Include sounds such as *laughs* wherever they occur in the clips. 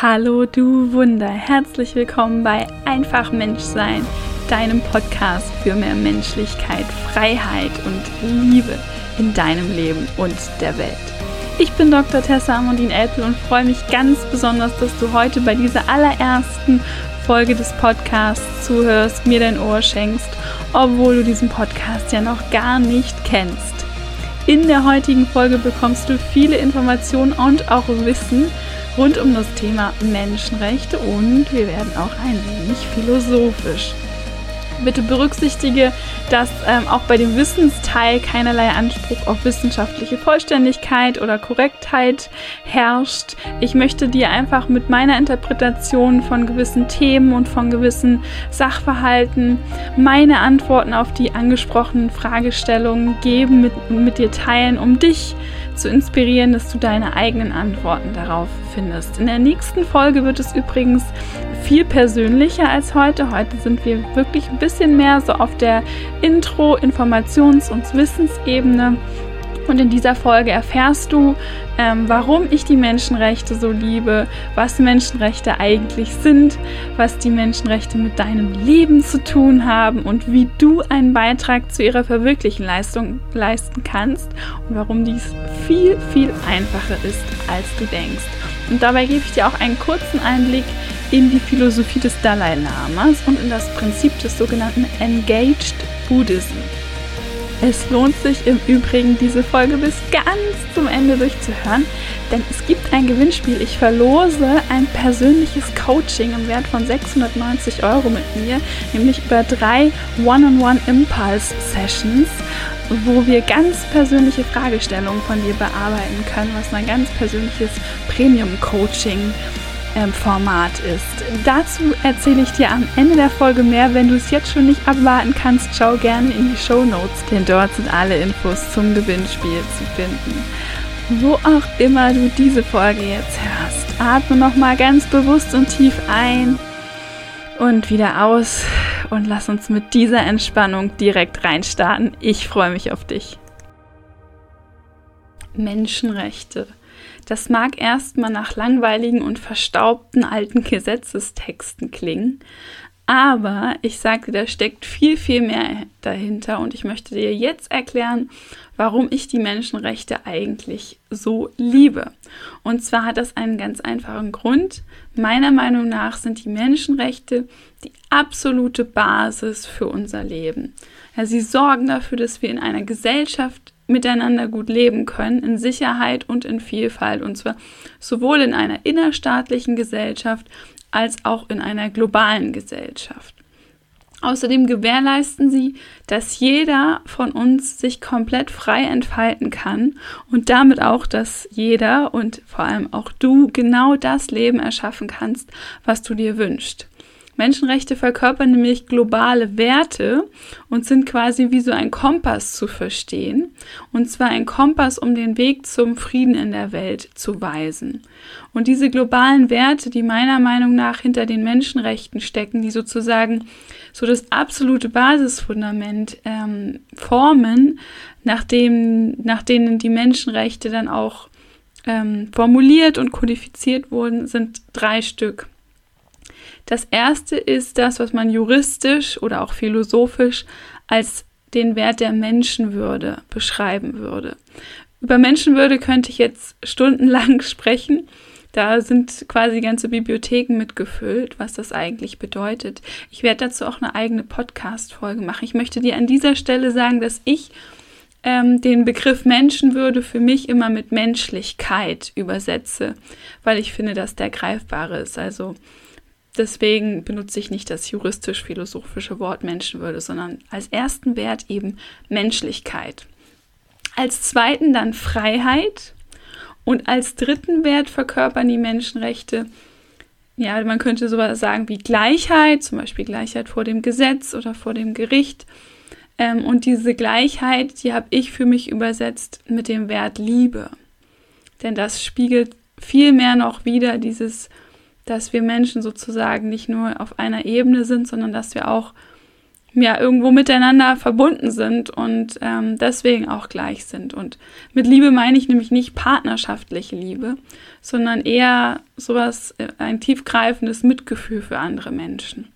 Hallo du Wunder, herzlich willkommen bei Einfach Menschsein, deinem Podcast für mehr Menschlichkeit, Freiheit und Liebe in deinem Leben und der Welt. Ich bin Dr. Tessa Amandine Elpel und freue mich ganz besonders, dass du heute bei dieser allerersten Folge des Podcasts zuhörst, mir dein Ohr schenkst, obwohl du diesen Podcast ja noch gar nicht kennst. In der heutigen Folge bekommst du viele Informationen und auch Wissen, rund um das Thema Menschenrechte und wir werden auch ein wenig philosophisch. Bitte berücksichtige, dass ähm, auch bei dem Wissensteil keinerlei Anspruch auf wissenschaftliche Vollständigkeit oder Korrektheit herrscht. Ich möchte dir einfach mit meiner Interpretation von gewissen Themen und von gewissen Sachverhalten meine Antworten auf die angesprochenen Fragestellungen geben, mit, mit dir teilen, um dich zu inspirieren, dass du deine eigenen Antworten darauf findest. In der nächsten Folge wird es übrigens viel persönlicher als heute. Heute sind wir wirklich ein bisschen mehr so auf der Intro-, Informations- und Wissensebene. Und in dieser Folge erfährst du, ähm, warum ich die Menschenrechte so liebe, was Menschenrechte eigentlich sind, was die Menschenrechte mit deinem Leben zu tun haben und wie du einen Beitrag zu ihrer verwirklichen Leistung leisten kannst und warum dies viel, viel einfacher ist, als du denkst. Und dabei gebe ich dir auch einen kurzen Einblick in die Philosophie des Dalai Lamas und in das Prinzip des sogenannten Engaged Buddhism. Es lohnt sich im Übrigen, diese Folge bis ganz zum Ende durchzuhören, denn es gibt ein Gewinnspiel. Ich verlose ein persönliches Coaching im Wert von 690 Euro mit mir, nämlich über drei One-on-One-Impulse-Sessions, wo wir ganz persönliche Fragestellungen von dir bearbeiten können, was mein ganz persönliches Premium-Coaching ist Format ist. Dazu erzähle ich dir am Ende der Folge mehr. Wenn du es jetzt schon nicht abwarten kannst, schau gerne in die Show Notes, denn dort sind alle Infos zum Gewinnspiel zu finden. Wo auch immer du diese Folge jetzt hörst, atme nochmal ganz bewusst und tief ein und wieder aus und lass uns mit dieser Entspannung direkt reinstarten. Ich freue mich auf dich. Menschenrechte. Das mag erstmal nach langweiligen und verstaubten alten Gesetzestexten klingen, aber ich dir, da steckt viel, viel mehr dahinter und ich möchte dir jetzt erklären, warum ich die Menschenrechte eigentlich so liebe. Und zwar hat das einen ganz einfachen Grund. Meiner Meinung nach sind die Menschenrechte die absolute Basis für unser Leben. Ja, sie sorgen dafür, dass wir in einer Gesellschaft miteinander gut leben können, in Sicherheit und in Vielfalt, und zwar sowohl in einer innerstaatlichen Gesellschaft als auch in einer globalen Gesellschaft. Außerdem gewährleisten sie, dass jeder von uns sich komplett frei entfalten kann und damit auch, dass jeder und vor allem auch du genau das Leben erschaffen kannst, was du dir wünschst. Menschenrechte verkörpern nämlich globale Werte und sind quasi wie so ein Kompass zu verstehen. Und zwar ein Kompass, um den Weg zum Frieden in der Welt zu weisen. Und diese globalen Werte, die meiner Meinung nach hinter den Menschenrechten stecken, die sozusagen so das absolute Basisfundament ähm, formen, nachdem, nach denen die Menschenrechte dann auch ähm, formuliert und kodifiziert wurden, sind drei Stück. Das erste ist das, was man juristisch oder auch philosophisch als den Wert der Menschenwürde beschreiben würde. Über Menschenwürde könnte ich jetzt stundenlang *laughs* sprechen. Da sind quasi ganze Bibliotheken mitgefüllt, was das eigentlich bedeutet. Ich werde dazu auch eine eigene Podcast-Folge machen. Ich möchte dir an dieser Stelle sagen, dass ich ähm, den Begriff Menschenwürde für mich immer mit Menschlichkeit übersetze, weil ich finde, dass der greifbare ist. Also Deswegen benutze ich nicht das juristisch-philosophische Wort Menschenwürde, sondern als ersten Wert eben Menschlichkeit. Als zweiten dann Freiheit und als dritten Wert verkörpern die Menschenrechte, ja, man könnte sowas sagen wie Gleichheit, zum Beispiel Gleichheit vor dem Gesetz oder vor dem Gericht. Ähm, und diese Gleichheit, die habe ich für mich übersetzt mit dem Wert Liebe. Denn das spiegelt viel mehr noch wieder dieses dass wir Menschen sozusagen nicht nur auf einer Ebene sind, sondern dass wir auch ja irgendwo miteinander verbunden sind und ähm, deswegen auch gleich sind. Und mit Liebe meine ich nämlich nicht partnerschaftliche Liebe, sondern eher sowas, äh, ein tiefgreifendes Mitgefühl für andere Menschen.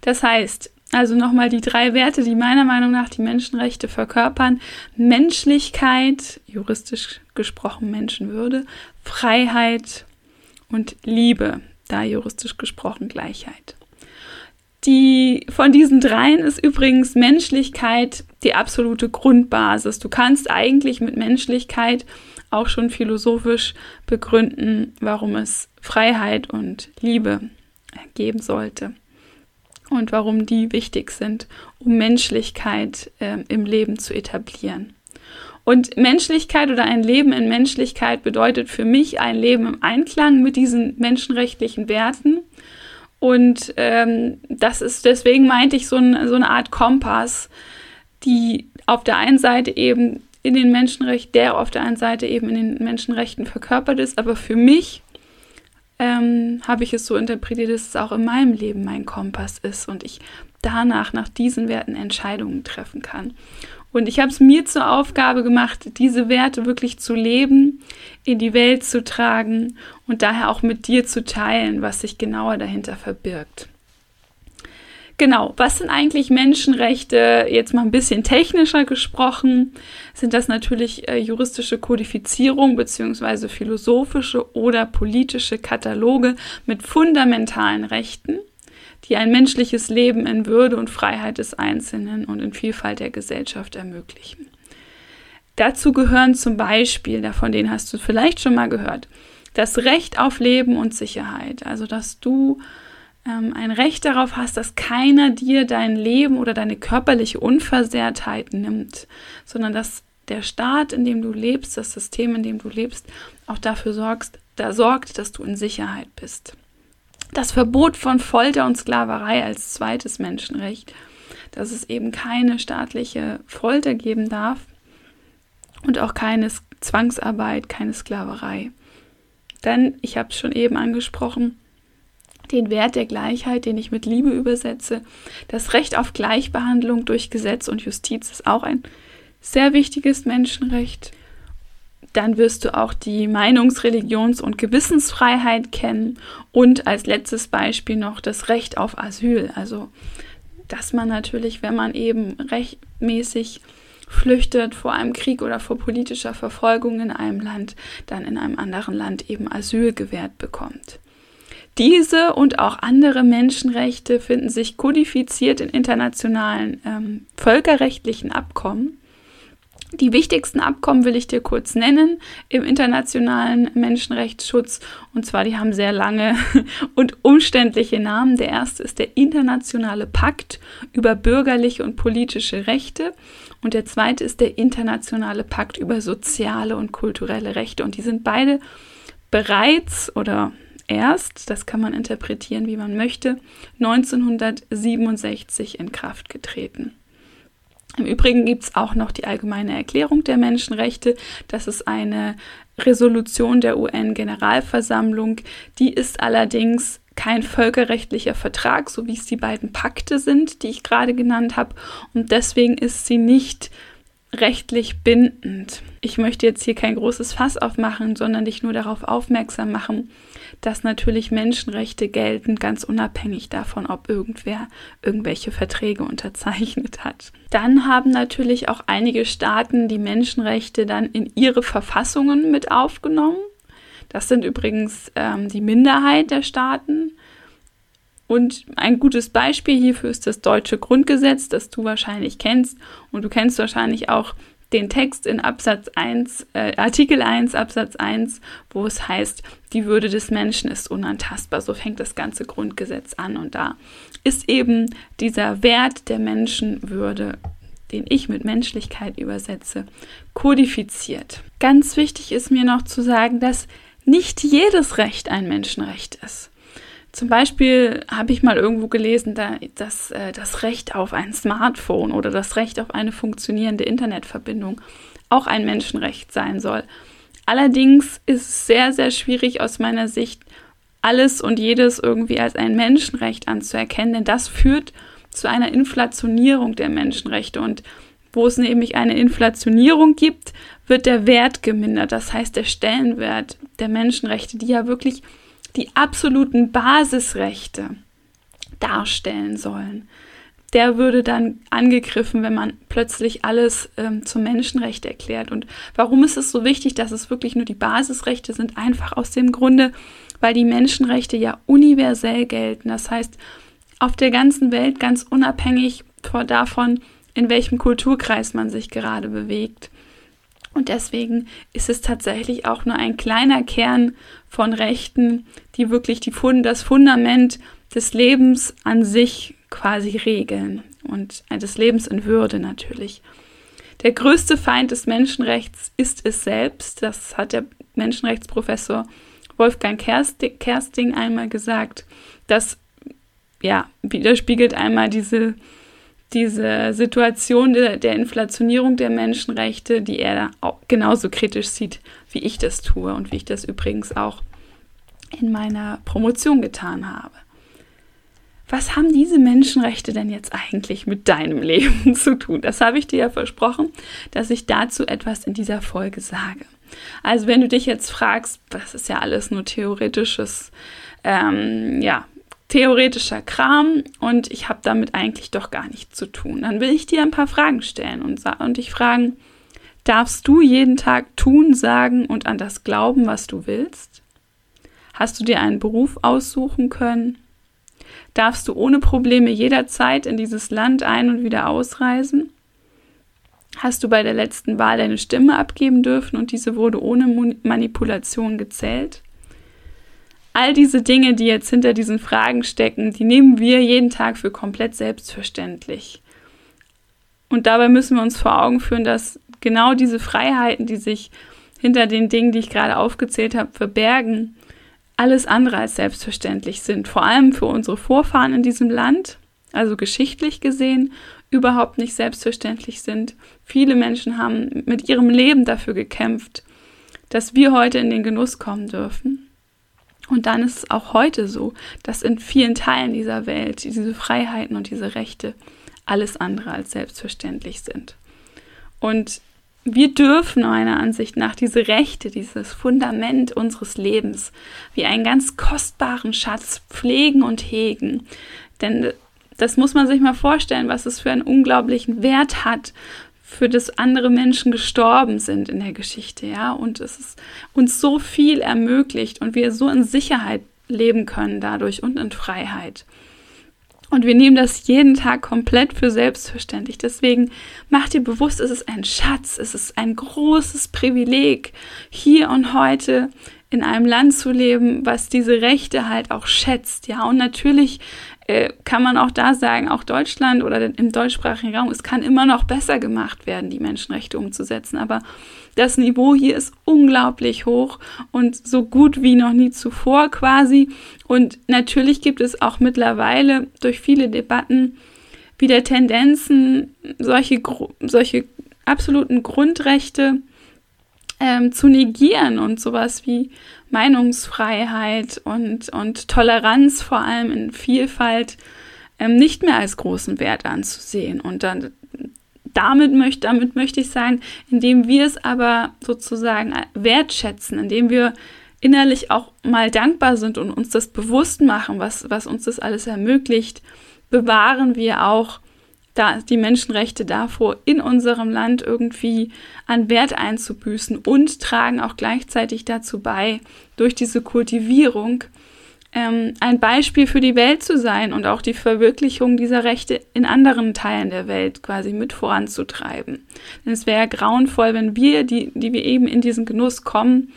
Das heißt, also nochmal die drei Werte, die meiner Meinung nach die Menschenrechte verkörpern. Menschlichkeit, juristisch gesprochen Menschenwürde, Freiheit und Liebe, da juristisch gesprochen Gleichheit. Die, von diesen dreien ist übrigens Menschlichkeit die absolute Grundbasis. Du kannst eigentlich mit Menschlichkeit auch schon philosophisch begründen, warum es Freiheit und Liebe geben sollte und warum die wichtig sind, um Menschlichkeit äh, im Leben zu etablieren. Und Menschlichkeit oder ein Leben in Menschlichkeit bedeutet für mich ein Leben im Einklang mit diesen menschenrechtlichen Werten und ähm, das ist, deswegen meinte ich so, ein, so eine Art Kompass, die auf der einen Seite eben in den Menschenrechten, der auf der einen Seite eben in den Menschenrechten verkörpert ist, aber für mich ähm, habe ich es so interpretiert, dass es auch in meinem Leben mein Kompass ist und ich danach nach diesen Werten Entscheidungen treffen kann. Und ich habe es mir zur Aufgabe gemacht, diese Werte wirklich zu leben, in die Welt zu tragen und daher auch mit dir zu teilen, was sich genauer dahinter verbirgt. Genau, was sind eigentlich Menschenrechte? Jetzt mal ein bisschen technischer gesprochen, sind das natürlich äh, juristische Kodifizierung bzw. philosophische oder politische Kataloge mit fundamentalen Rechten die ein menschliches Leben in Würde und Freiheit des Einzelnen und in Vielfalt der Gesellschaft ermöglichen. Dazu gehören zum Beispiel, davon den hast du vielleicht schon mal gehört, das Recht auf Leben und Sicherheit. Also, dass du ähm, ein Recht darauf hast, dass keiner dir dein Leben oder deine körperliche Unversehrtheit nimmt, sondern dass der Staat, in dem du lebst, das System, in dem du lebst, auch dafür sorgst, da sorgt, dass du in Sicherheit bist. Das Verbot von Folter und Sklaverei als zweites Menschenrecht, dass es eben keine staatliche Folter geben darf und auch keine Zwangsarbeit, keine Sklaverei. Dann, ich habe es schon eben angesprochen, den Wert der Gleichheit, den ich mit Liebe übersetze. Das Recht auf Gleichbehandlung durch Gesetz und Justiz ist auch ein sehr wichtiges Menschenrecht. Dann wirst du auch die Meinungs-, Religions- und Gewissensfreiheit kennen und als letztes Beispiel noch das Recht auf Asyl. Also, dass man natürlich, wenn man eben rechtmäßig flüchtet vor einem Krieg oder vor politischer Verfolgung in einem Land, dann in einem anderen Land eben Asyl gewährt bekommt. Diese und auch andere Menschenrechte finden sich kodifiziert in internationalen ähm, völkerrechtlichen Abkommen. Die wichtigsten Abkommen will ich dir kurz nennen im internationalen Menschenrechtsschutz. Und zwar, die haben sehr lange *laughs* und umständliche Namen. Der erste ist der Internationale Pakt über bürgerliche und politische Rechte. Und der zweite ist der Internationale Pakt über soziale und kulturelle Rechte. Und die sind beide bereits oder erst, das kann man interpretieren, wie man möchte, 1967 in Kraft getreten. Im Übrigen gibt es auch noch die Allgemeine Erklärung der Menschenrechte. Das ist eine Resolution der UN-Generalversammlung. Die ist allerdings kein völkerrechtlicher Vertrag, so wie es die beiden Pakte sind, die ich gerade genannt habe. Und deswegen ist sie nicht rechtlich bindend. Ich möchte jetzt hier kein großes Fass aufmachen, sondern dich nur darauf aufmerksam machen, dass natürlich Menschenrechte gelten, ganz unabhängig davon, ob irgendwer irgendwelche Verträge unterzeichnet hat. Dann haben natürlich auch einige Staaten die Menschenrechte dann in ihre Verfassungen mit aufgenommen. Das sind übrigens ähm, die Minderheit der Staaten. Und ein gutes Beispiel hierfür ist das deutsche Grundgesetz, das du wahrscheinlich kennst. Und du kennst wahrscheinlich auch den Text in Absatz 1, äh, Artikel 1, Absatz 1, wo es heißt, die Würde des Menschen ist unantastbar. So fängt das ganze Grundgesetz an. Und da ist eben dieser Wert der Menschenwürde, den ich mit Menschlichkeit übersetze, kodifiziert. Ganz wichtig ist mir noch zu sagen, dass nicht jedes Recht ein Menschenrecht ist. Zum Beispiel habe ich mal irgendwo gelesen, dass äh, das Recht auf ein Smartphone oder das Recht auf eine funktionierende Internetverbindung auch ein Menschenrecht sein soll. Allerdings ist es sehr, sehr schwierig aus meiner Sicht, alles und jedes irgendwie als ein Menschenrecht anzuerkennen, denn das führt zu einer Inflationierung der Menschenrechte. Und wo es nämlich eine Inflationierung gibt, wird der Wert gemindert. Das heißt, der Stellenwert der Menschenrechte, die ja wirklich die absoluten Basisrechte darstellen sollen, der würde dann angegriffen, wenn man plötzlich alles ähm, zum Menschenrecht erklärt. Und warum ist es so wichtig, dass es wirklich nur die Basisrechte sind? Einfach aus dem Grunde, weil die Menschenrechte ja universell gelten. Das heißt, auf der ganzen Welt ganz unabhängig davon, in welchem Kulturkreis man sich gerade bewegt. Und deswegen ist es tatsächlich auch nur ein kleiner Kern von Rechten, die wirklich die Fund das Fundament des Lebens an sich quasi regeln und des Lebens in Würde natürlich. Der größte Feind des Menschenrechts ist es selbst. Das hat der Menschenrechtsprofessor Wolfgang Kersting einmal gesagt. Das ja, widerspiegelt einmal diese, diese Situation der, der Inflationierung der Menschenrechte, die er genauso kritisch sieht, wie ich das tue und wie ich das übrigens auch in meiner Promotion getan habe. Was haben diese Menschenrechte denn jetzt eigentlich mit deinem *laughs* Leben zu tun? Das habe ich dir ja versprochen, dass ich dazu etwas in dieser Folge sage. Also wenn du dich jetzt fragst, das ist ja alles nur theoretisches, ähm, ja, theoretischer Kram und ich habe damit eigentlich doch gar nichts zu tun. Dann will ich dir ein paar Fragen stellen und, und dich fragen, darfst du jeden Tag tun, sagen und an das glauben, was du willst? Hast du dir einen Beruf aussuchen können? Darfst du ohne Probleme jederzeit in dieses Land ein- und wieder ausreisen? Hast du bei der letzten Wahl deine Stimme abgeben dürfen und diese wurde ohne Manipulation gezählt? All diese Dinge, die jetzt hinter diesen Fragen stecken, die nehmen wir jeden Tag für komplett selbstverständlich. Und dabei müssen wir uns vor Augen führen, dass genau diese Freiheiten, die sich hinter den Dingen, die ich gerade aufgezählt habe, verbergen, alles andere als selbstverständlich sind. Vor allem für unsere Vorfahren in diesem Land, also geschichtlich gesehen, überhaupt nicht selbstverständlich sind. Viele Menschen haben mit ihrem Leben dafür gekämpft, dass wir heute in den Genuss kommen dürfen. Und dann ist es auch heute so, dass in vielen Teilen dieser Welt diese Freiheiten und diese Rechte alles andere als selbstverständlich sind. Und wir dürfen meiner Ansicht nach diese Rechte, dieses Fundament unseres Lebens wie einen ganz kostbaren Schatz pflegen und hegen. Denn das muss man sich mal vorstellen, was es für einen unglaublichen Wert hat, für das andere Menschen gestorben sind in der Geschichte, ja, und es ist uns so viel ermöglicht und wir so in Sicherheit leben können dadurch und in Freiheit. Und wir nehmen das jeden Tag komplett für selbstverständlich. Deswegen mach dir bewusst, es ist ein Schatz, es ist ein großes Privileg, hier und heute in einem Land zu leben, was diese Rechte halt auch schätzt. Ja, und natürlich äh, kann man auch da sagen, auch Deutschland oder im deutschsprachigen Raum, es kann immer noch besser gemacht werden, die Menschenrechte umzusetzen. Aber das Niveau hier ist unglaublich hoch und so gut wie noch nie zuvor quasi. Und natürlich gibt es auch mittlerweile durch viele Debatten wieder Tendenzen, solche, solche absoluten Grundrechte ähm, zu negieren und sowas wie Meinungsfreiheit und, und Toleranz vor allem in Vielfalt ähm, nicht mehr als großen Wert anzusehen. Und dann damit möchte, damit möchte ich sagen, indem wir es aber sozusagen wertschätzen, indem wir innerlich auch mal dankbar sind und uns das bewusst machen, was, was uns das alles ermöglicht, bewahren wir auch da die Menschenrechte davor, in unserem Land irgendwie an Wert einzubüßen und tragen auch gleichzeitig dazu bei, durch diese Kultivierung ähm, ein Beispiel für die Welt zu sein und auch die Verwirklichung dieser Rechte in anderen Teilen der Welt quasi mit voranzutreiben. Denn es wäre ja grauenvoll, wenn wir, die, die wir eben in diesen Genuss kommen,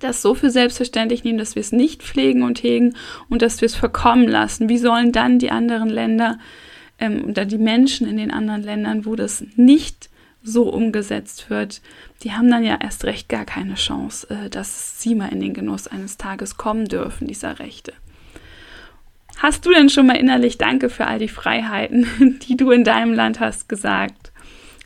das so für selbstverständlich nehmen, dass wir es nicht pflegen und hegen und dass wir es verkommen lassen. Wie sollen dann die anderen Länder ähm, oder die Menschen in den anderen Ländern, wo das nicht so umgesetzt wird, die haben dann ja erst recht gar keine Chance, äh, dass sie mal in den Genuss eines Tages kommen dürfen, dieser Rechte. Hast du denn schon mal innerlich Danke für all die Freiheiten, *laughs* die du in deinem Land hast, gesagt?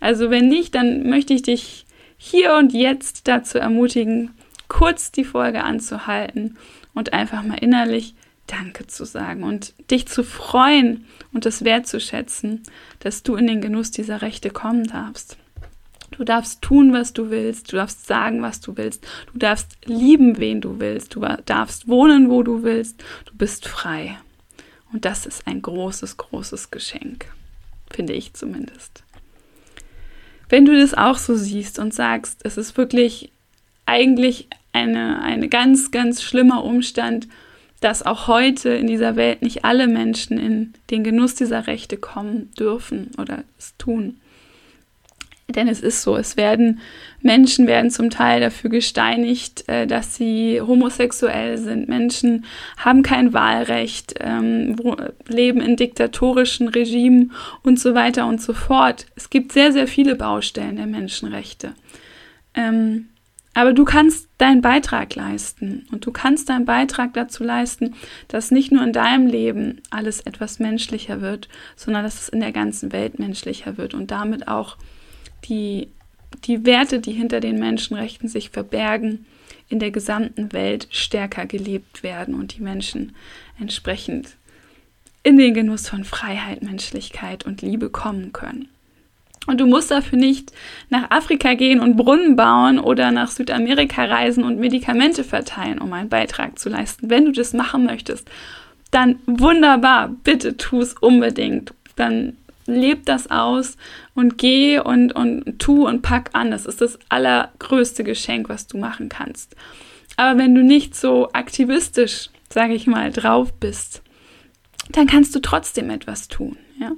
Also wenn nicht, dann möchte ich dich hier und jetzt dazu ermutigen, kurz die Folge anzuhalten und einfach mal innerlich Danke zu sagen und dich zu freuen und es wertzuschätzen, dass du in den Genuss dieser Rechte kommen darfst. Du darfst tun, was du willst, du darfst sagen, was du willst, du darfst lieben, wen du willst, du darfst wohnen, wo du willst, du bist frei. Und das ist ein großes, großes Geschenk, finde ich zumindest. Wenn du das auch so siehst und sagst, es ist wirklich eigentlich eine, eine ganz, ganz schlimmer Umstand, dass auch heute in dieser Welt nicht alle Menschen in den Genuss dieser Rechte kommen dürfen oder es tun. Denn es ist so, es werden Menschen werden zum Teil dafür gesteinigt, äh, dass sie homosexuell sind. Menschen haben kein Wahlrecht, ähm, leben in diktatorischen Regimen und so weiter und so fort. Es gibt sehr, sehr viele Baustellen der Menschenrechte. Aber du kannst deinen Beitrag leisten und du kannst deinen Beitrag dazu leisten, dass nicht nur in deinem Leben alles etwas menschlicher wird, sondern dass es in der ganzen Welt menschlicher wird und damit auch die, die Werte, die hinter den Menschenrechten sich verbergen, in der gesamten Welt stärker gelebt werden und die Menschen entsprechend in den Genuss von Freiheit, Menschlichkeit und Liebe kommen können. Und du musst dafür nicht nach Afrika gehen und Brunnen bauen oder nach Südamerika reisen und Medikamente verteilen, um einen Beitrag zu leisten. Wenn du das machen möchtest, dann wunderbar, bitte tu es unbedingt. Dann leb das aus und geh und, und tu und pack an. Das ist das allergrößte Geschenk, was du machen kannst. Aber wenn du nicht so aktivistisch, sage ich mal, drauf bist, dann kannst du trotzdem etwas tun. Ja?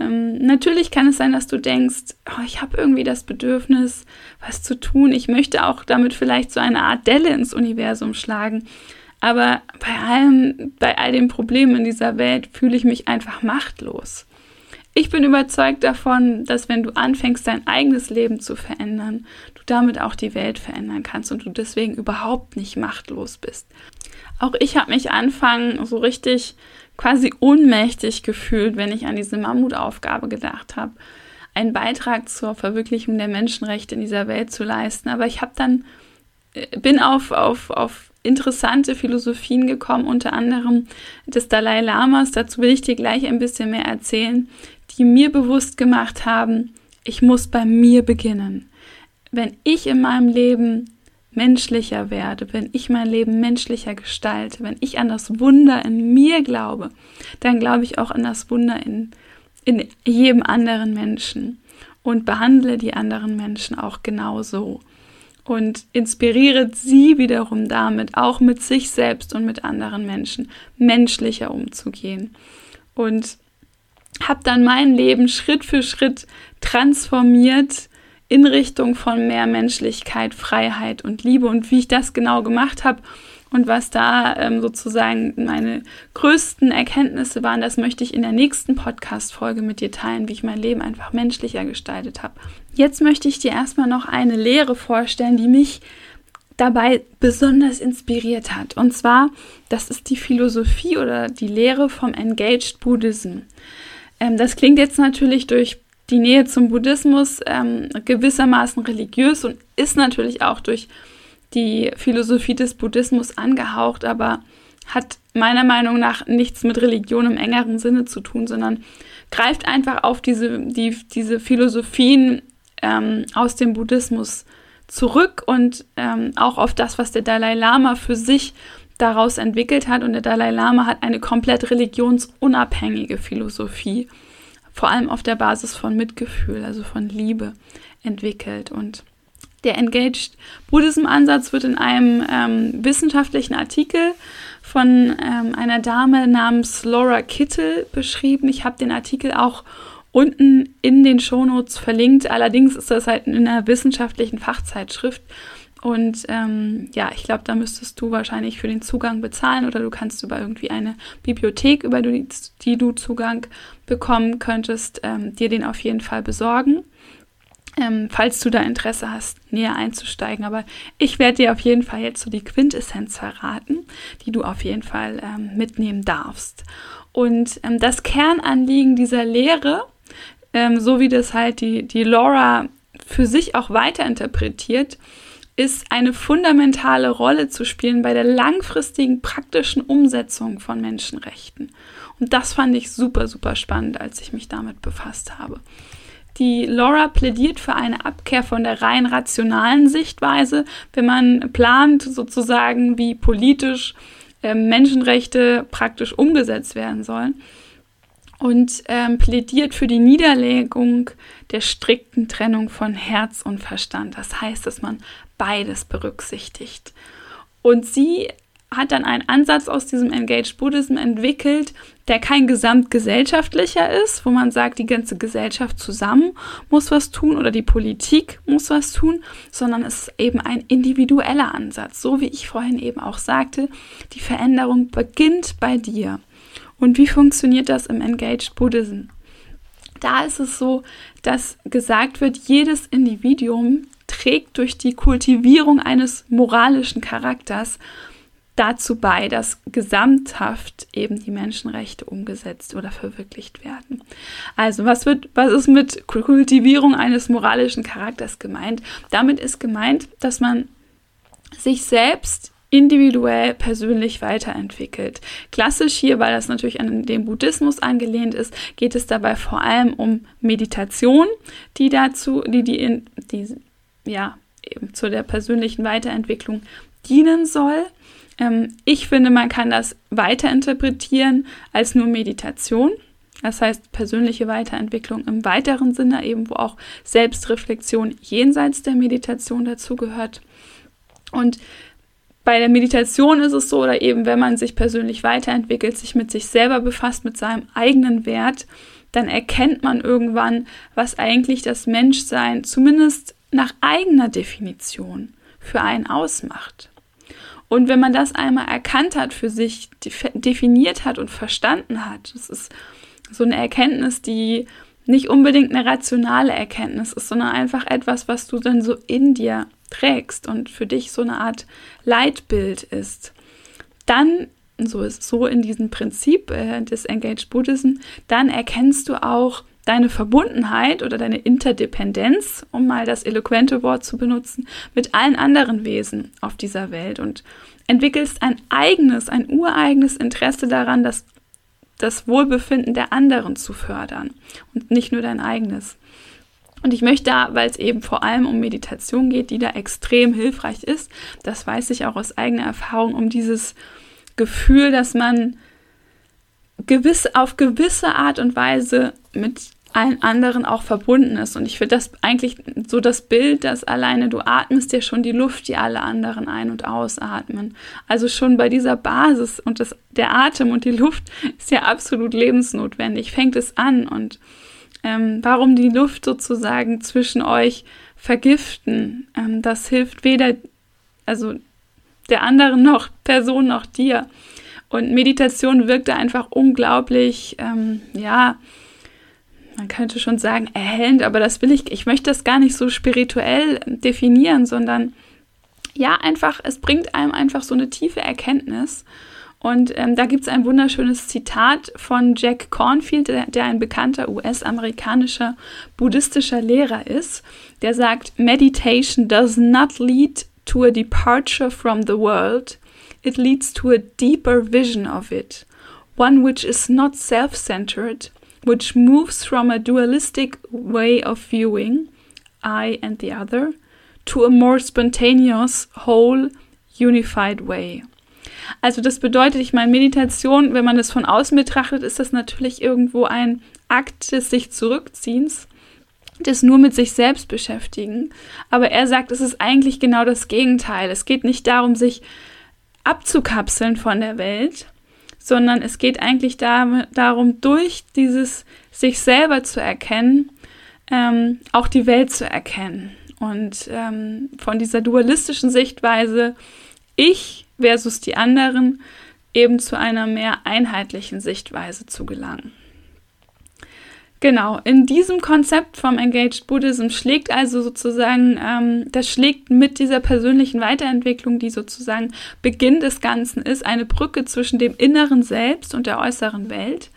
Ähm, natürlich kann es sein, dass du denkst, oh, ich habe irgendwie das Bedürfnis, was zu tun. Ich möchte auch damit vielleicht so eine Art Delle ins Universum schlagen. Aber bei allem, bei all den Problemen in dieser Welt fühle ich mich einfach machtlos. Ich bin überzeugt davon, dass wenn du anfängst, dein eigenes Leben zu verändern, du damit auch die Welt verändern kannst und du deswegen überhaupt nicht machtlos bist. Auch ich habe mich anfangen, so richtig quasi ohnmächtig gefühlt, wenn ich an diese Mammutaufgabe gedacht habe, einen Beitrag zur Verwirklichung der Menschenrechte in dieser Welt zu leisten. Aber ich habe dann, äh, bin auf, auf, auf interessante Philosophien gekommen, unter anderem des Dalai Lamas. Dazu will ich dir gleich ein bisschen mehr erzählen, die mir bewusst gemacht haben, ich muss bei mir beginnen. Wenn ich in meinem Leben menschlicher werde, wenn ich mein Leben menschlicher gestalte, wenn ich an das Wunder in mir glaube, dann glaube ich auch an das Wunder in, in jedem anderen Menschen und behandle die anderen Menschen auch genauso und inspiriere sie wiederum damit, auch mit sich selbst und mit anderen Menschen menschlicher umzugehen. Und habe dann mein Leben Schritt für Schritt transformiert in Richtung von mehr Menschlichkeit, Freiheit und Liebe. Und wie ich das genau gemacht habe und was da ähm, sozusagen meine größten Erkenntnisse waren, das möchte ich in der nächsten Podcast-Folge mit dir teilen, wie ich mein Leben einfach menschlicher gestaltet habe. Jetzt möchte ich dir erstmal noch eine Lehre vorstellen, die mich dabei besonders inspiriert hat. Und zwar, das ist die Philosophie oder die Lehre vom Engaged Buddhism. Ähm, das klingt jetzt natürlich durch die Nähe zum Buddhismus ähm, gewissermaßen religiös und ist natürlich auch durch die Philosophie des Buddhismus angehaucht, aber hat meiner Meinung nach nichts mit Religion im engeren Sinne zu tun, sondern greift einfach auf diese, die, diese Philosophien ähm, aus dem Buddhismus zurück und ähm, auch auf das, was der Dalai Lama für sich daraus entwickelt hat. Und der Dalai Lama hat eine komplett religionsunabhängige Philosophie vor allem auf der Basis von Mitgefühl, also von Liebe entwickelt. Und der Engaged Buddhism Ansatz wird in einem ähm, wissenschaftlichen Artikel von ähm, einer Dame namens Laura Kittel beschrieben. Ich habe den Artikel auch unten in den Shownotes verlinkt. Allerdings ist das halt in einer wissenschaftlichen Fachzeitschrift. Und ähm, ja, ich glaube, da müsstest du wahrscheinlich für den Zugang bezahlen oder du kannst über irgendwie eine Bibliothek, über die, die du Zugang bekommen könntest, ähm, dir den auf jeden Fall besorgen. Ähm, falls du da Interesse hast, näher einzusteigen. Aber ich werde dir auf jeden Fall jetzt so die Quintessenz verraten, die du auf jeden Fall ähm, mitnehmen darfst. Und ähm, das Kernanliegen dieser Lehre, ähm, so wie das halt die, die Laura für sich auch weiterinterpretiert, ist eine fundamentale Rolle zu spielen bei der langfristigen praktischen Umsetzung von Menschenrechten. Und das fand ich super, super spannend, als ich mich damit befasst habe. Die Laura plädiert für eine Abkehr von der rein rationalen Sichtweise, wenn man plant, sozusagen, wie politisch äh, Menschenrechte praktisch umgesetzt werden sollen. Und ähm, plädiert für die Niederlegung der strikten Trennung von Herz und Verstand. Das heißt, dass man beides berücksichtigt. Und sie hat dann einen Ansatz aus diesem Engaged Buddhism entwickelt, der kein gesamtgesellschaftlicher ist, wo man sagt, die ganze Gesellschaft zusammen muss was tun oder die Politik muss was tun, sondern es ist eben ein individueller Ansatz. So wie ich vorhin eben auch sagte, die Veränderung beginnt bei dir. Und wie funktioniert das im Engaged Buddhism? Da ist es so, dass gesagt wird, jedes Individuum trägt durch die Kultivierung eines moralischen Charakters dazu bei, dass gesamthaft eben die Menschenrechte umgesetzt oder verwirklicht werden. Also, was wird, was ist mit Kultivierung eines moralischen Charakters gemeint? Damit ist gemeint, dass man sich selbst individuell persönlich weiterentwickelt. Klassisch hier, weil das natürlich an den Buddhismus angelehnt ist, geht es dabei vor allem um Meditation, die dazu, die die, in, die ja eben zu der persönlichen Weiterentwicklung dienen soll. Ähm, ich finde, man kann das weiterinterpretieren als nur Meditation. Das heißt, persönliche Weiterentwicklung im weiteren Sinne, eben wo auch Selbstreflexion jenseits der Meditation dazugehört. Und bei der Meditation ist es so, oder eben wenn man sich persönlich weiterentwickelt, sich mit sich selber befasst, mit seinem eigenen Wert, dann erkennt man irgendwann, was eigentlich das Menschsein zumindest nach eigener Definition für einen ausmacht. Und wenn man das einmal erkannt hat, für sich definiert hat und verstanden hat, das ist so eine Erkenntnis, die nicht unbedingt eine rationale Erkenntnis ist, sondern einfach etwas, was du dann so in dir trägst und für dich so eine Art Leitbild ist, dann, so ist so in diesem Prinzip äh, des Engaged Buddhism, dann erkennst du auch, deine Verbundenheit oder deine Interdependenz, um mal das eloquente Wort zu benutzen, mit allen anderen Wesen auf dieser Welt und entwickelst ein eigenes, ein ureigenes Interesse daran, das, das Wohlbefinden der anderen zu fördern und nicht nur dein eigenes. Und ich möchte da, weil es eben vor allem um Meditation geht, die da extrem hilfreich ist, das weiß ich auch aus eigener Erfahrung, um dieses Gefühl, dass man gewiss, auf gewisse Art und Weise mit allen anderen auch verbunden ist. Und ich finde das eigentlich so das Bild, dass alleine du atmest ja schon die Luft, die alle anderen ein- und ausatmen. Also schon bei dieser Basis und das, der Atem und die Luft *laughs* ist ja absolut lebensnotwendig. Fängt es an und ähm, warum die Luft sozusagen zwischen euch vergiften, ähm, das hilft weder, also der anderen noch *laughs* Person noch dir. Und Meditation wirkt da einfach unglaublich, ähm, ja, man könnte schon sagen, erhellend, aber das will ich, ich möchte das gar nicht so spirituell definieren, sondern ja, einfach, es bringt einem einfach so eine tiefe Erkenntnis. Und ähm, da gibt es ein wunderschönes Zitat von Jack Cornfield, der, der ein bekannter US-amerikanischer buddhistischer Lehrer ist. Der sagt, Meditation does not lead to a departure from the world, it leads to a deeper vision of it, one which is not self-centered, which moves from a dualistic way of viewing, I and the other, to a more spontaneous, whole, unified way. Also das bedeutet, ich meine, Meditation, wenn man das von außen betrachtet, ist das natürlich irgendwo ein Akt des sich Zurückziehens, des nur mit sich selbst beschäftigen. Aber er sagt, es ist eigentlich genau das Gegenteil. Es geht nicht darum, sich abzukapseln von der Welt, sondern es geht eigentlich da, darum, durch dieses sich selber zu erkennen, ähm, auch die Welt zu erkennen. Und ähm, von dieser dualistischen Sichtweise, ich versus die anderen, eben zu einer mehr einheitlichen Sichtweise zu gelangen. Genau, in diesem Konzept vom Engaged Buddhism schlägt also sozusagen, ähm, das schlägt mit dieser persönlichen Weiterentwicklung, die sozusagen Beginn des Ganzen ist, eine Brücke zwischen dem inneren Selbst und der äußeren Welt.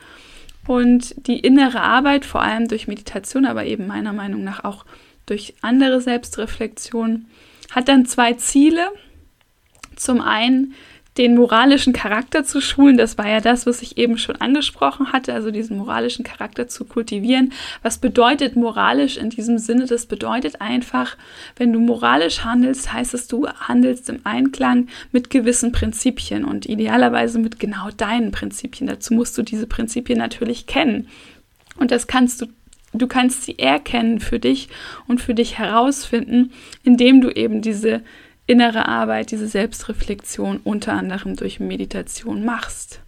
Und die innere Arbeit, vor allem durch Meditation, aber eben meiner Meinung nach auch durch andere Selbstreflexion, hat dann zwei Ziele. Zum einen den moralischen Charakter zu schulen. Das war ja das, was ich eben schon angesprochen hatte, also diesen moralischen Charakter zu kultivieren. Was bedeutet moralisch in diesem Sinne? Das bedeutet einfach, wenn du moralisch handelst, heißt es, du handelst im Einklang mit gewissen Prinzipien und idealerweise mit genau deinen Prinzipien. Dazu musst du diese Prinzipien natürlich kennen. Und das kannst du du kannst sie erkennen für dich und für dich herausfinden, indem du eben diese innere Arbeit, diese Selbstreflexion unter anderem durch Meditation machst.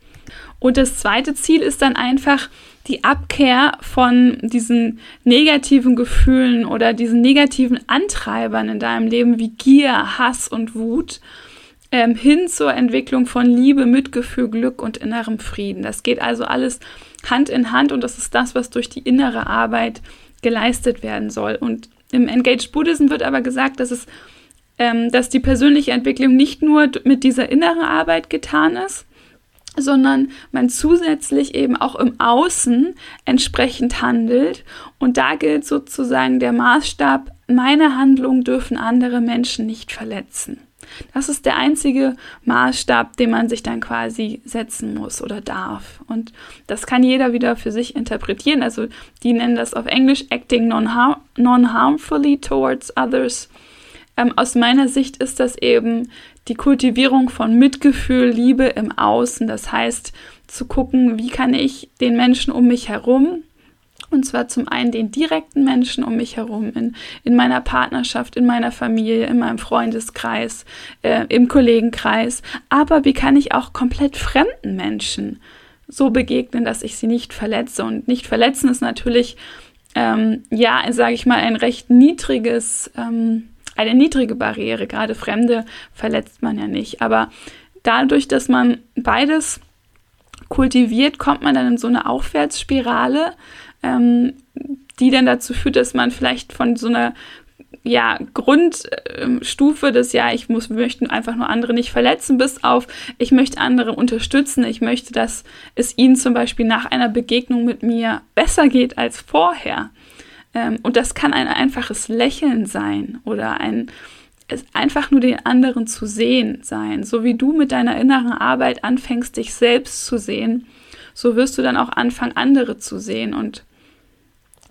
Und das zweite Ziel ist dann einfach die Abkehr von diesen negativen Gefühlen oder diesen negativen Antreibern in deinem Leben wie Gier, Hass und Wut ähm, hin zur Entwicklung von Liebe, Mitgefühl, Glück und innerem Frieden. Das geht also alles Hand in Hand und das ist das, was durch die innere Arbeit geleistet werden soll. Und im Engaged Buddhism wird aber gesagt, dass es ähm, dass die persönliche Entwicklung nicht nur mit dieser inneren Arbeit getan ist, sondern man zusätzlich eben auch im Außen entsprechend handelt. Und da gilt sozusagen der Maßstab, meine Handlungen dürfen andere Menschen nicht verletzen. Das ist der einzige Maßstab, den man sich dann quasi setzen muss oder darf. Und das kann jeder wieder für sich interpretieren. Also die nennen das auf Englisch Acting non-harmfully non towards others ähm, aus meiner Sicht ist das eben die Kultivierung von Mitgefühl, Liebe im Außen. Das heißt, zu gucken, wie kann ich den Menschen um mich herum, und zwar zum einen den direkten Menschen um mich herum, in, in meiner Partnerschaft, in meiner Familie, in meinem Freundeskreis, äh, im Kollegenkreis, aber wie kann ich auch komplett fremden Menschen so begegnen, dass ich sie nicht verletze. Und nicht verletzen ist natürlich, ähm, ja, sage ich mal, ein recht niedriges. Ähm, eine niedrige Barriere. Gerade Fremde verletzt man ja nicht. Aber dadurch, dass man beides kultiviert, kommt man dann in so eine Aufwärtsspirale, ähm, die dann dazu führt, dass man vielleicht von so einer ja, Grundstufe des, ja, ich muss, möchte einfach nur andere nicht verletzen, bis auf, ich möchte andere unterstützen, ich möchte, dass es ihnen zum Beispiel nach einer Begegnung mit mir besser geht als vorher. Ähm, und das kann ein einfaches Lächeln sein oder ein einfach nur den anderen zu sehen sein. So wie du mit deiner inneren Arbeit anfängst, dich selbst zu sehen, so wirst du dann auch anfangen, andere zu sehen. Und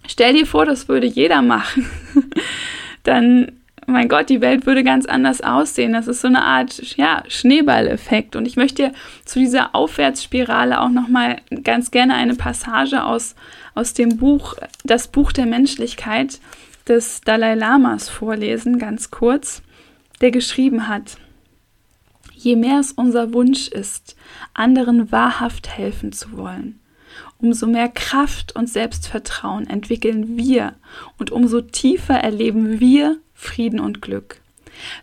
stell dir vor, das würde jeder machen. *laughs* dann, mein Gott, die Welt würde ganz anders aussehen. Das ist so eine Art ja, Schneeballeffekt. Und ich möchte zu dieser Aufwärtsspirale auch nochmal ganz gerne eine Passage aus aus dem Buch Das Buch der Menschlichkeit des Dalai Lamas vorlesen, ganz kurz, der geschrieben hat, Je mehr es unser Wunsch ist, anderen wahrhaft helfen zu wollen, umso mehr Kraft und Selbstvertrauen entwickeln wir und umso tiefer erleben wir Frieden und Glück.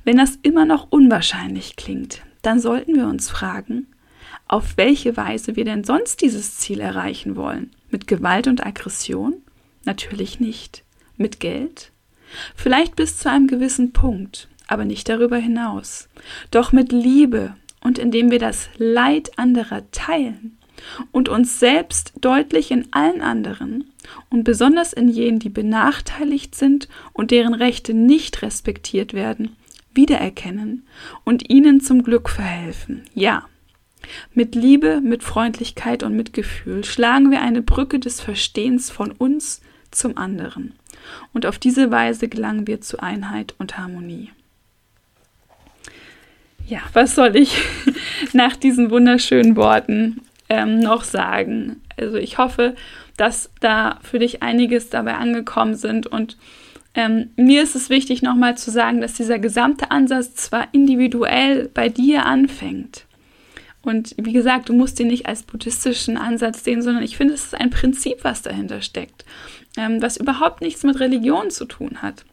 Wenn das immer noch unwahrscheinlich klingt, dann sollten wir uns fragen, auf welche Weise wir denn sonst dieses Ziel erreichen wollen. Mit Gewalt und Aggression? Natürlich nicht. Mit Geld? Vielleicht bis zu einem gewissen Punkt, aber nicht darüber hinaus. Doch mit Liebe und indem wir das Leid anderer teilen und uns selbst deutlich in allen anderen und besonders in jenen, die benachteiligt sind und deren Rechte nicht respektiert werden, wiedererkennen und ihnen zum Glück verhelfen. Ja, mit Liebe, mit Freundlichkeit und Mitgefühl schlagen wir eine Brücke des Verstehens von uns zum anderen. Und auf diese Weise gelangen wir zu Einheit und Harmonie. Ja, was soll ich *laughs* nach diesen wunderschönen Worten ähm, noch sagen? Also ich hoffe, dass da für dich einiges dabei angekommen sind und ähm, mir ist es wichtig nochmal zu sagen, dass dieser gesamte Ansatz zwar individuell bei dir anfängt, und wie gesagt, du musst ihn nicht als buddhistischen Ansatz sehen, sondern ich finde, es ist ein Prinzip, was dahinter steckt, ähm, was überhaupt nichts mit Religion zu tun hat.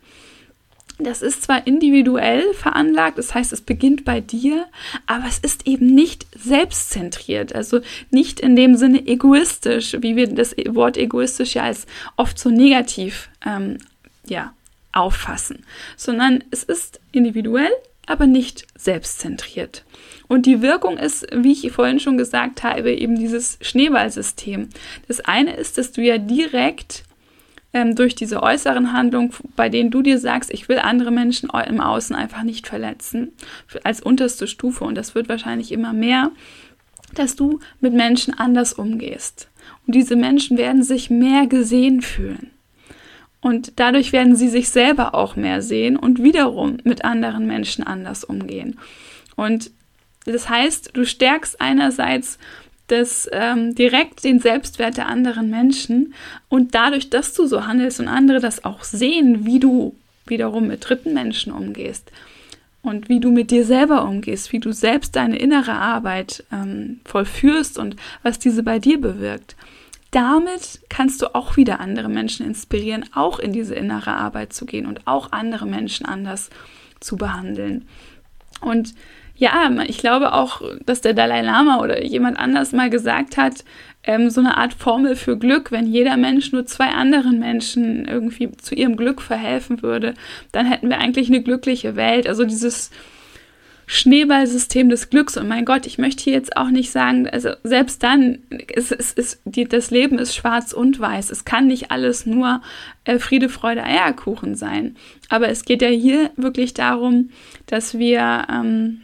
Das ist zwar individuell veranlagt, das heißt, es beginnt bei dir, aber es ist eben nicht selbstzentriert, also nicht in dem Sinne egoistisch, wie wir das Wort egoistisch ja als oft so negativ ähm, ja, auffassen, sondern es ist individuell, aber nicht selbstzentriert. Und die Wirkung ist, wie ich vorhin schon gesagt habe, eben dieses Schneeballsystem. Das eine ist, dass du ja direkt ähm, durch diese äußeren Handlungen, bei denen du dir sagst, ich will andere Menschen im Außen einfach nicht verletzen, als unterste Stufe. Und das wird wahrscheinlich immer mehr, dass du mit Menschen anders umgehst. Und diese Menschen werden sich mehr gesehen fühlen. Und dadurch werden sie sich selber auch mehr sehen und wiederum mit anderen Menschen anders umgehen. Und das heißt, du stärkst einerseits das, ähm, direkt den Selbstwert der anderen Menschen und dadurch, dass du so handelst und andere das auch sehen, wie du wiederum mit dritten Menschen umgehst und wie du mit dir selber umgehst, wie du selbst deine innere Arbeit ähm, vollführst und was diese bei dir bewirkt. Damit kannst du auch wieder andere Menschen inspirieren, auch in diese innere Arbeit zu gehen und auch andere Menschen anders zu behandeln. Und ja, ich glaube auch, dass der Dalai Lama oder jemand anders mal gesagt hat, ähm, so eine Art Formel für Glück, wenn jeder Mensch nur zwei anderen Menschen irgendwie zu ihrem Glück verhelfen würde, dann hätten wir eigentlich eine glückliche Welt. Also dieses Schneeballsystem des Glücks. Und mein Gott, ich möchte hier jetzt auch nicht sagen, also selbst dann, ist, ist, ist, die, das Leben ist schwarz und weiß. Es kann nicht alles nur äh, Friede, Freude, Eierkuchen sein. Aber es geht ja hier wirklich darum, dass wir ähm,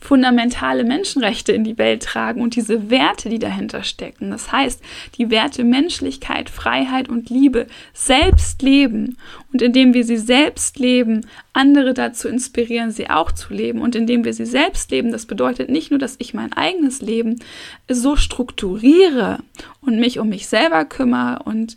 fundamentale Menschenrechte in die Welt tragen und diese Werte, die dahinter stecken. Das heißt, die Werte Menschlichkeit, Freiheit und Liebe selbst leben und indem wir sie selbst leben, andere dazu inspirieren, sie auch zu leben und indem wir sie selbst leben, das bedeutet nicht nur, dass ich mein eigenes Leben so strukturiere und mich um mich selber kümmere und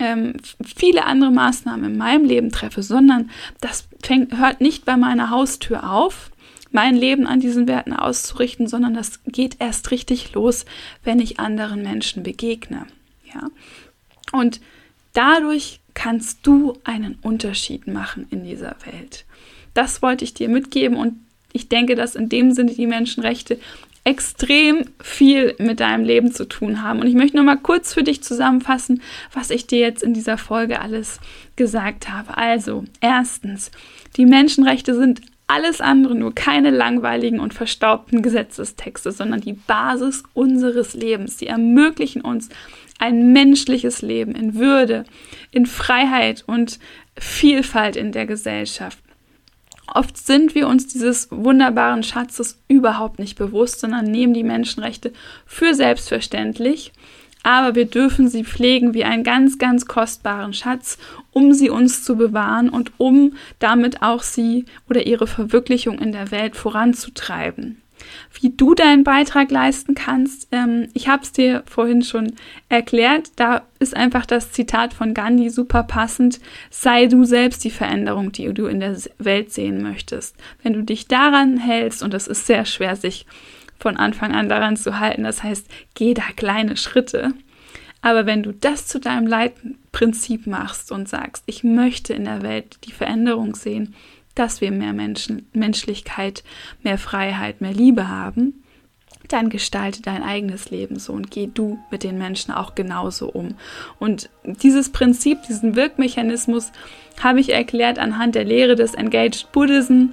ähm, viele andere Maßnahmen in meinem Leben treffe, sondern das fängt, hört nicht bei meiner Haustür auf, mein Leben an diesen Werten auszurichten, sondern das geht erst richtig los, wenn ich anderen Menschen begegne. Ja? Und dadurch kannst du einen Unterschied machen in dieser Welt. Das wollte ich dir mitgeben und ich denke, dass in dem Sinne die Menschenrechte extrem viel mit deinem Leben zu tun haben. Und ich möchte noch mal kurz für dich zusammenfassen, was ich dir jetzt in dieser Folge alles gesagt habe. Also, erstens, die Menschenrechte sind alles andere, nur keine langweiligen und verstaubten Gesetzestexte, sondern die Basis unseres Lebens. Sie ermöglichen uns ein menschliches Leben in Würde, in Freiheit und Vielfalt in der Gesellschaft. Oft sind wir uns dieses wunderbaren Schatzes überhaupt nicht bewusst, sondern nehmen die Menschenrechte für selbstverständlich aber wir dürfen sie pflegen wie einen ganz, ganz kostbaren Schatz, um sie uns zu bewahren und um damit auch sie oder ihre Verwirklichung in der Welt voranzutreiben. Wie du deinen Beitrag leisten kannst, ähm, ich habe es dir vorhin schon erklärt, da ist einfach das Zitat von Gandhi super passend, sei du selbst die Veränderung, die du in der Welt sehen möchtest. Wenn du dich daran hältst, und das ist sehr schwer, sich von Anfang an daran zu halten. Das heißt, geh da kleine Schritte. Aber wenn du das zu deinem Leitprinzip machst und sagst, ich möchte in der Welt die Veränderung sehen, dass wir mehr Menschen, Menschlichkeit, mehr Freiheit, mehr Liebe haben, dann gestalte dein eigenes Leben so und geh du mit den Menschen auch genauso um. Und dieses Prinzip, diesen Wirkmechanismus habe ich erklärt anhand der Lehre des Engaged Buddhism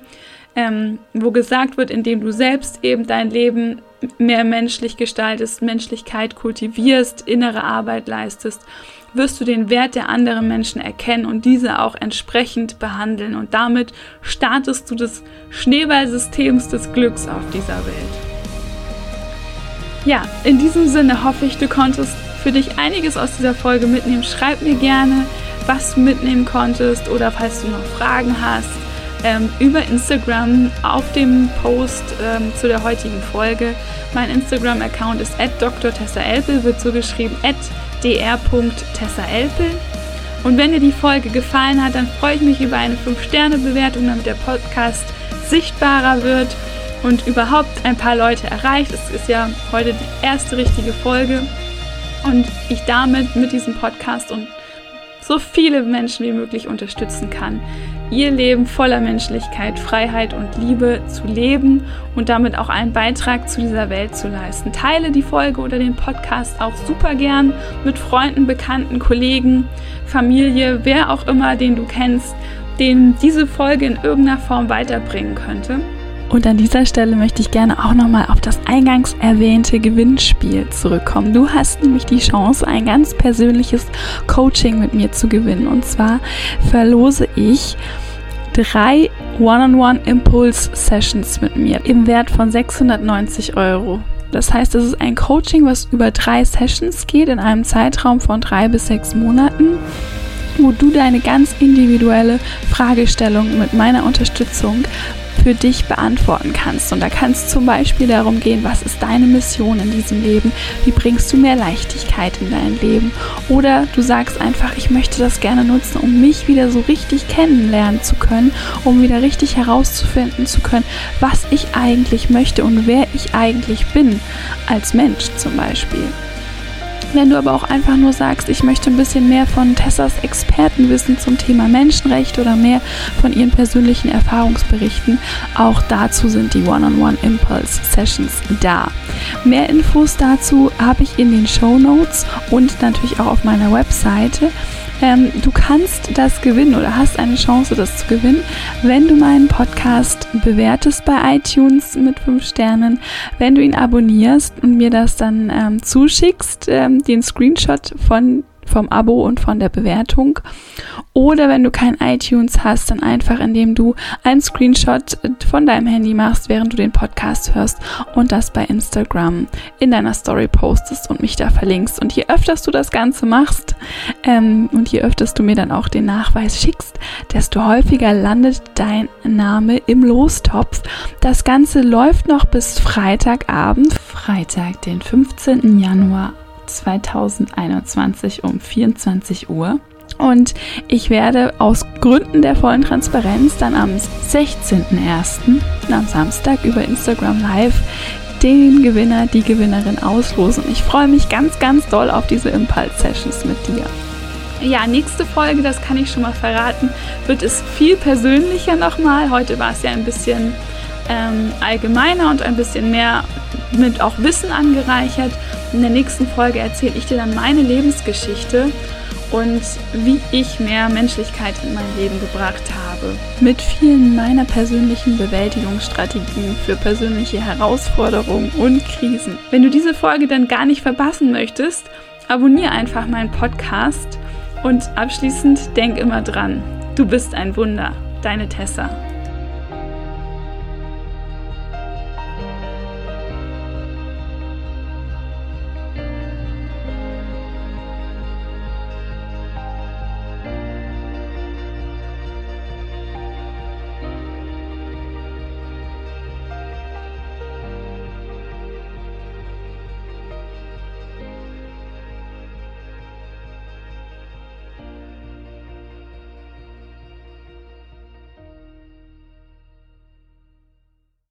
ähm, wo gesagt wird, indem du selbst eben dein Leben mehr menschlich gestaltest, Menschlichkeit kultivierst, innere Arbeit leistest, wirst du den Wert der anderen Menschen erkennen und diese auch entsprechend behandeln. Und damit startest du das Schneeballsystems des Glücks auf dieser Welt. Ja, in diesem Sinne hoffe ich, du konntest für dich einiges aus dieser Folge mitnehmen. Schreib mir gerne, was du mitnehmen konntest oder falls du noch Fragen hast ähm, über Instagram auf dem Post ähm, zu der heutigen Folge. Mein Instagram-Account ist @drtessaelpel, wird so geschrieben dr.tessaelpel. Und wenn dir die Folge gefallen hat, dann freue ich mich über eine 5-Sterne-Bewertung, damit der Podcast sichtbarer wird und überhaupt ein paar Leute erreicht. Es ist ja heute die erste richtige Folge und ich damit mit diesem Podcast und so viele Menschen wie möglich unterstützen kann, ihr Leben voller Menschlichkeit, Freiheit und Liebe zu leben und damit auch einen Beitrag zu dieser Welt zu leisten. Teile die Folge oder den Podcast auch super gern mit Freunden, Bekannten, Kollegen, Familie, wer auch immer, den du kennst, den diese Folge in irgendeiner Form weiterbringen könnte. Und an dieser Stelle möchte ich gerne auch nochmal auf das eingangs erwähnte Gewinnspiel zurückkommen. Du hast nämlich die Chance, ein ganz persönliches Coaching mit mir zu gewinnen. Und zwar verlose ich drei One-on-One-Impulse-Sessions mit mir im Wert von 690 Euro. Das heißt, es ist ein Coaching, was über drei Sessions geht in einem Zeitraum von drei bis sechs Monaten wo du deine ganz individuelle Fragestellung mit meiner Unterstützung für dich beantworten kannst. Und da kann es zum Beispiel darum gehen, was ist deine Mission in diesem Leben? Wie bringst du mehr Leichtigkeit in dein Leben? Oder du sagst einfach, ich möchte das gerne nutzen, um mich wieder so richtig kennenlernen zu können, um wieder richtig herauszufinden zu können, was ich eigentlich möchte und wer ich eigentlich bin als Mensch zum Beispiel. Wenn du aber auch einfach nur sagst, ich möchte ein bisschen mehr von Tessas Expertenwissen zum Thema Menschenrecht oder mehr von ihren persönlichen Erfahrungsberichten, auch dazu sind die One-on-One Impulse Sessions da. Mehr Infos dazu habe ich in den Show Notes und natürlich auch auf meiner Webseite. Ähm, du kannst das gewinnen oder hast eine Chance, das zu gewinnen, wenn du meinen Podcast bewertest bei iTunes mit 5 Sternen, wenn du ihn abonnierst und mir das dann ähm, zuschickst, ähm, den Screenshot von vom Abo und von der Bewertung. Oder wenn du kein iTunes hast, dann einfach, indem du einen Screenshot von deinem Handy machst, während du den Podcast hörst und das bei Instagram in deiner Story postest und mich da verlinkst. Und je öfter du das Ganze machst ähm, und je öfter du mir dann auch den Nachweis schickst, desto häufiger landet dein Name im Lostopf. Das Ganze läuft noch bis Freitagabend, Freitag, den 15. Januar 2021 um 24 Uhr. Und ich werde aus Gründen der vollen Transparenz dann am 16.01. am Samstag über Instagram Live den Gewinner, die Gewinnerin auslosen. Ich freue mich ganz, ganz doll auf diese Impulse-Sessions mit dir. Ja, nächste Folge, das kann ich schon mal verraten, wird es viel persönlicher nochmal. Heute war es ja ein bisschen ähm, allgemeiner und ein bisschen mehr mit auch Wissen angereichert. In der nächsten Folge erzähle ich dir dann meine Lebensgeschichte und wie ich mehr Menschlichkeit in mein Leben gebracht habe. Mit vielen meiner persönlichen Bewältigungsstrategien für persönliche Herausforderungen und Krisen. Wenn du diese Folge dann gar nicht verpassen möchtest, abonniere einfach meinen Podcast und abschließend denk immer dran, du bist ein Wunder, deine Tessa.